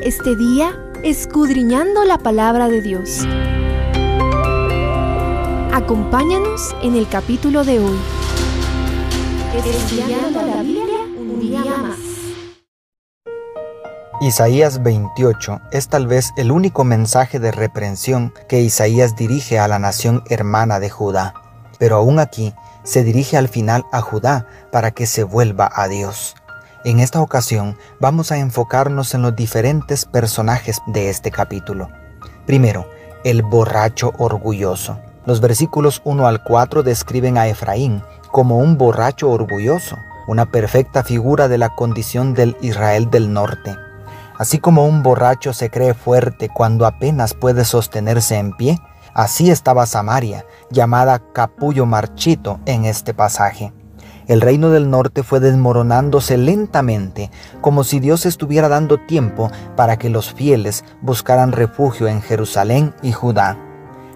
este día escudriñando la palabra de Dios. Acompáñanos en el capítulo de hoy. Estudiando la Biblia un día más. Isaías 28 es tal vez el único mensaje de reprensión que Isaías dirige a la nación hermana de Judá. Pero aún aquí se dirige al final a Judá para que se vuelva a Dios. En esta ocasión vamos a enfocarnos en los diferentes personajes de este capítulo. Primero, el borracho orgulloso. Los versículos 1 al 4 describen a Efraín como un borracho orgulloso, una perfecta figura de la condición del Israel del norte. Así como un borracho se cree fuerte cuando apenas puede sostenerse en pie, así estaba Samaria, llamada capullo marchito en este pasaje. El reino del norte fue desmoronándose lentamente, como si Dios estuviera dando tiempo para que los fieles buscaran refugio en Jerusalén y Judá.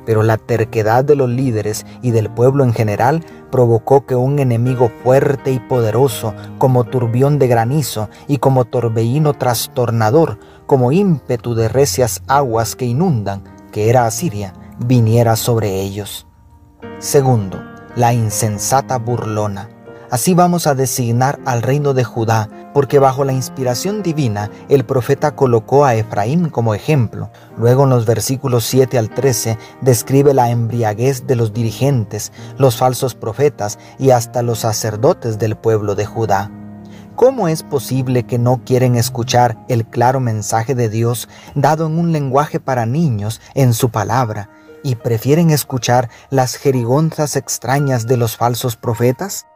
Pero la terquedad de los líderes y del pueblo en general provocó que un enemigo fuerte y poderoso, como turbión de granizo y como torbellino trastornador, como ímpetu de recias aguas que inundan, que era Asiria, viniera sobre ellos. Segundo, la insensata burlona. Así vamos a designar al reino de Judá, porque bajo la inspiración divina el profeta colocó a Efraín como ejemplo. Luego en los versículos 7 al 13 describe la embriaguez de los dirigentes, los falsos profetas y hasta los sacerdotes del pueblo de Judá. ¿Cómo es posible que no quieren escuchar el claro mensaje de Dios dado en un lenguaje para niños en su palabra y prefieren escuchar las jerigonzas extrañas de los falsos profetas?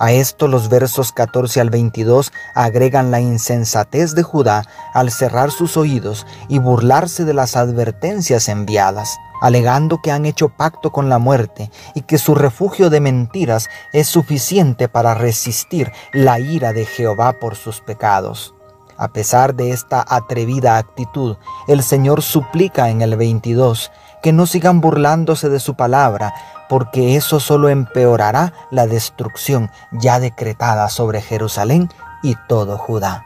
A esto los versos 14 al 22 agregan la insensatez de Judá al cerrar sus oídos y burlarse de las advertencias enviadas, alegando que han hecho pacto con la muerte y que su refugio de mentiras es suficiente para resistir la ira de Jehová por sus pecados. A pesar de esta atrevida actitud, el Señor suplica en el 22 que no sigan burlándose de su palabra, porque eso solo empeorará la destrucción ya decretada sobre Jerusalén y todo Judá.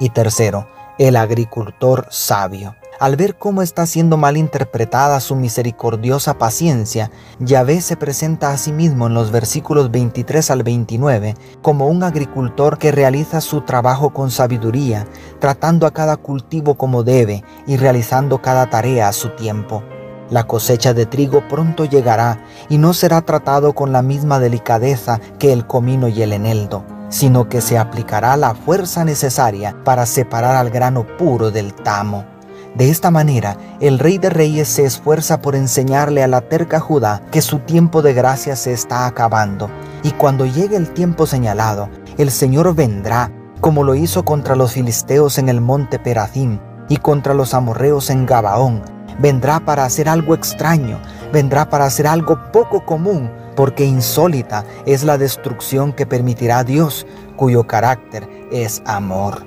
Y tercero, el agricultor sabio. Al ver cómo está siendo mal interpretada su misericordiosa paciencia, Yahvé se presenta a sí mismo en los versículos 23 al 29 como un agricultor que realiza su trabajo con sabiduría, tratando a cada cultivo como debe y realizando cada tarea a su tiempo. La cosecha de trigo pronto llegará y no será tratado con la misma delicadeza que el comino y el eneldo, sino que se aplicará la fuerza necesaria para separar al grano puro del tamo. De esta manera, el rey de reyes se esfuerza por enseñarle a la terca Judá que su tiempo de gracia se está acabando, y cuando llegue el tiempo señalado, el Señor vendrá, como lo hizo contra los filisteos en el monte Perazim y contra los amorreos en Gabaón, vendrá para hacer algo extraño, vendrá para hacer algo poco común, porque insólita es la destrucción que permitirá Dios, cuyo carácter es amor.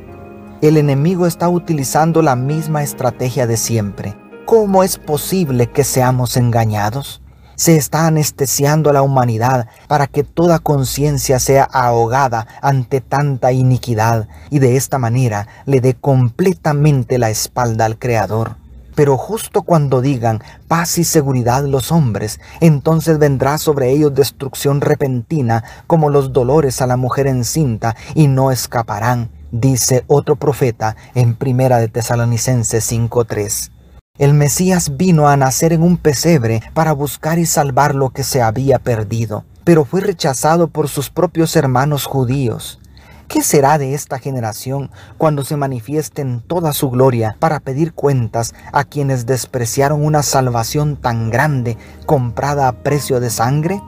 El enemigo está utilizando la misma estrategia de siempre. ¿Cómo es posible que seamos engañados? Se está anestesiando a la humanidad para que toda conciencia sea ahogada ante tanta iniquidad y de esta manera le dé completamente la espalda al Creador. Pero justo cuando digan paz y seguridad los hombres, entonces vendrá sobre ellos destrucción repentina como los dolores a la mujer encinta y no escaparán, dice otro profeta en Primera de Tesalonicenses 5:3. El Mesías vino a nacer en un pesebre para buscar y salvar lo que se había perdido, pero fue rechazado por sus propios hermanos judíos. ¿Qué será de esta generación cuando se manifieste en toda su gloria para pedir cuentas a quienes despreciaron una salvación tan grande comprada a precio de sangre?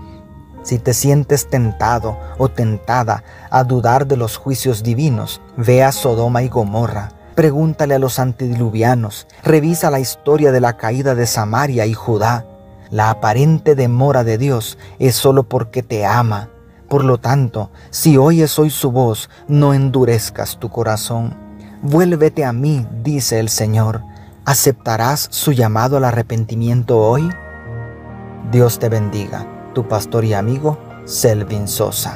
Si te sientes tentado o tentada a dudar de los juicios divinos, ve a Sodoma y Gomorra. Pregúntale a los antediluvianos, revisa la historia de la caída de Samaria y Judá. La aparente demora de Dios es solo porque te ama por lo tanto, si oyes hoy su voz, no endurezcas tu corazón. Vuélvete a mí, dice el Señor. ¿Aceptarás su llamado al arrepentimiento hoy? Dios te bendiga, tu pastor y amigo, Selvin Sosa.